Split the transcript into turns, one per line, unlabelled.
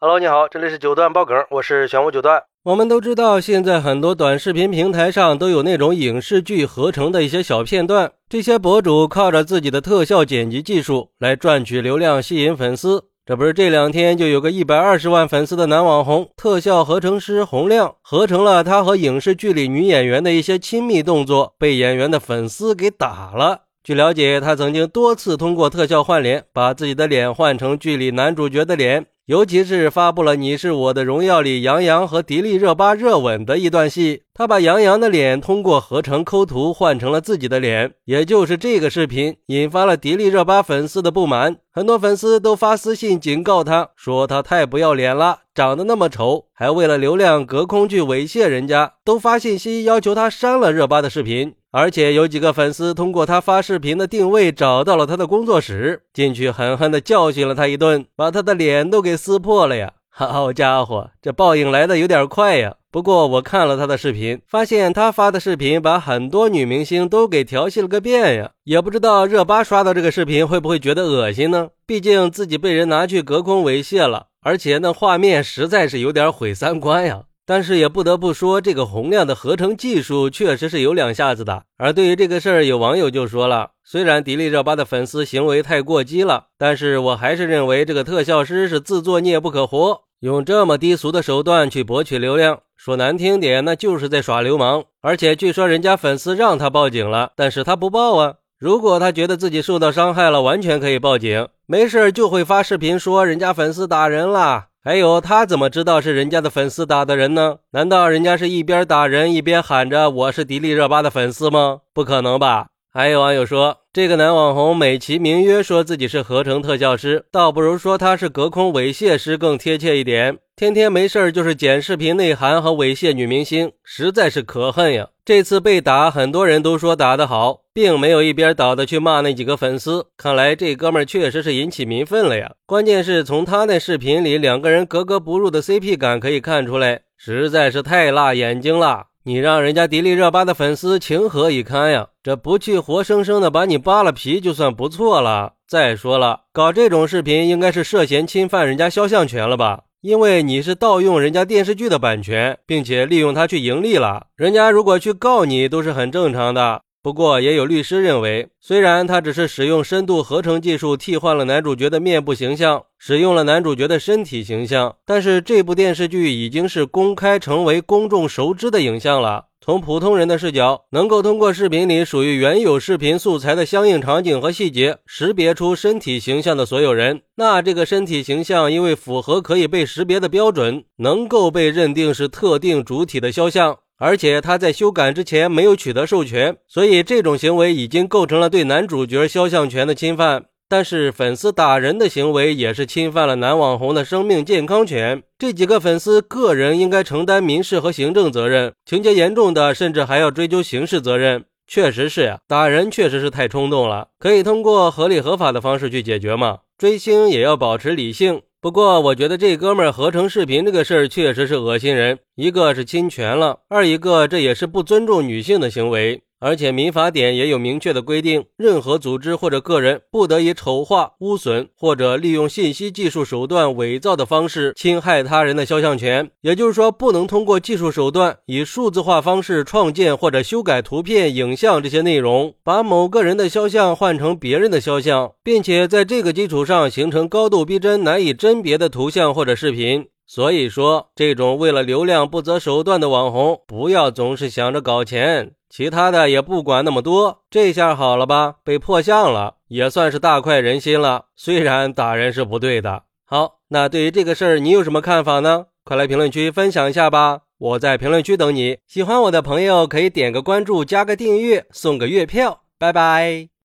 Hello，你好，这里是九段爆梗，我是玄武九段。我们都知道，现在很多短视频平台上都有那种影视剧合成的一些小片段，这些博主靠着自己的特效剪辑技术来赚取流量，吸引粉丝。这不是这两天就有个一百二十万粉丝的男网红特效合成师洪亮，合成了他和影视剧里女演员的一些亲密动作，被演员的粉丝给打了。据了解，他曾经多次通过特效换脸，把自己的脸换成剧里男主角的脸。尤其是发布了《你是我的荣耀》里杨洋和迪丽热巴热吻的一段戏，他把杨洋的脸通过合成抠图换成了自己的脸。也就是这个视频引发了迪丽热巴粉丝的不满，很多粉丝都发私信警告他，说他太不要脸了，长得那么丑，还为了流量隔空去猥亵人家，都发信息要求他删了热巴的视频。而且有几个粉丝通过他发视频的定位找到了他的工作室，进去狠狠地教训了他一顿，把他的脸都给撕破了呀！好家伙，这报应来的有点快呀！不过我看了他的视频，发现他发的视频把很多女明星都给调戏了个遍呀！也不知道热巴刷到这个视频会不会觉得恶心呢？毕竟自己被人拿去隔空猥亵了，而且那画面实在是有点毁三观呀！但是也不得不说，这个洪亮的合成技术确实是有两下子的。而对于这个事儿，有网友就说了：虽然迪丽热巴的粉丝行为太过激了，但是我还是认为这个特效师是自作孽不可活，用这么低俗的手段去博取流量，说难听点，那就是在耍流氓。而且据说人家粉丝让他报警了，但是他不报啊。如果他觉得自己受到伤害了，完全可以报警，没事就会发视频说人家粉丝打人了。还有他怎么知道是人家的粉丝打的人呢？难道人家是一边打人一边喊着我是迪丽热巴的粉丝吗？不可能吧！还有网友说，这个男网红美其名曰说自己是合成特效师，倒不如说他是隔空猥亵师更贴切一点。天天没事就是剪视频内涵和猥亵女明星，实在是可恨呀！这次被打，很多人都说打得好，并没有一边倒的去骂那几个粉丝。看来这哥们儿确实是引起民愤了呀！关键是从他那视频里两个人格格不入的 CP 感可以看出来，实在是太辣眼睛了。你让人家迪丽热巴的粉丝情何以堪呀？这不去活生生的把你扒了皮就算不错了。再说了，搞这种视频应该是涉嫌侵犯人家肖像权了吧？因为你是盗用人家电视剧的版权，并且利用它去盈利了，人家如果去告你都是很正常的。不过也有律师认为，虽然他只是使用深度合成技术替换了男主角的面部形象，使用了男主角的身体形象，但是这部电视剧已经是公开成为公众熟知的影像了。从普通人的视角，能够通过视频里属于原有视频素材的相应场景和细节，识别出身体形象的所有人，那这个身体形象因为符合可以被识别的标准，能够被认定是特定主体的肖像，而且他在修改之前没有取得授权，所以这种行为已经构成了对男主角肖像权的侵犯。但是粉丝打人的行为也是侵犯了男网红的生命健康权，这几个粉丝个人应该承担民事和行政责任，情节严重的甚至还要追究刑事责任。确实是呀，打人确实是太冲动了，可以通过合理合法的方式去解决嘛。追星也要保持理性。不过我觉得这哥们儿合成视频这个事儿确实是恶心人，一个是侵权了，二一个这也是不尊重女性的行为。而且民法典也有明确的规定，任何组织或者个人不得以丑化、污损或者利用信息技术手段伪造的方式侵害他人的肖像权。也就是说，不能通过技术手段以数字化方式创建或者修改图片、影像这些内容，把某个人的肖像换成别人的肖像，并且在这个基础上形成高度逼真、难以甄别的图像或者视频。所以说，这种为了流量不择手段的网红，不要总是想着搞钱。其他的也不管那么多，这下好了吧？被破相了，也算是大快人心了。虽然打人是不对的。好，那对于这个事儿，你有什么看法呢？快来评论区分享一下吧！我在评论区等你。喜欢我的朋友可以点个关注，加个订阅，送个月票。拜拜。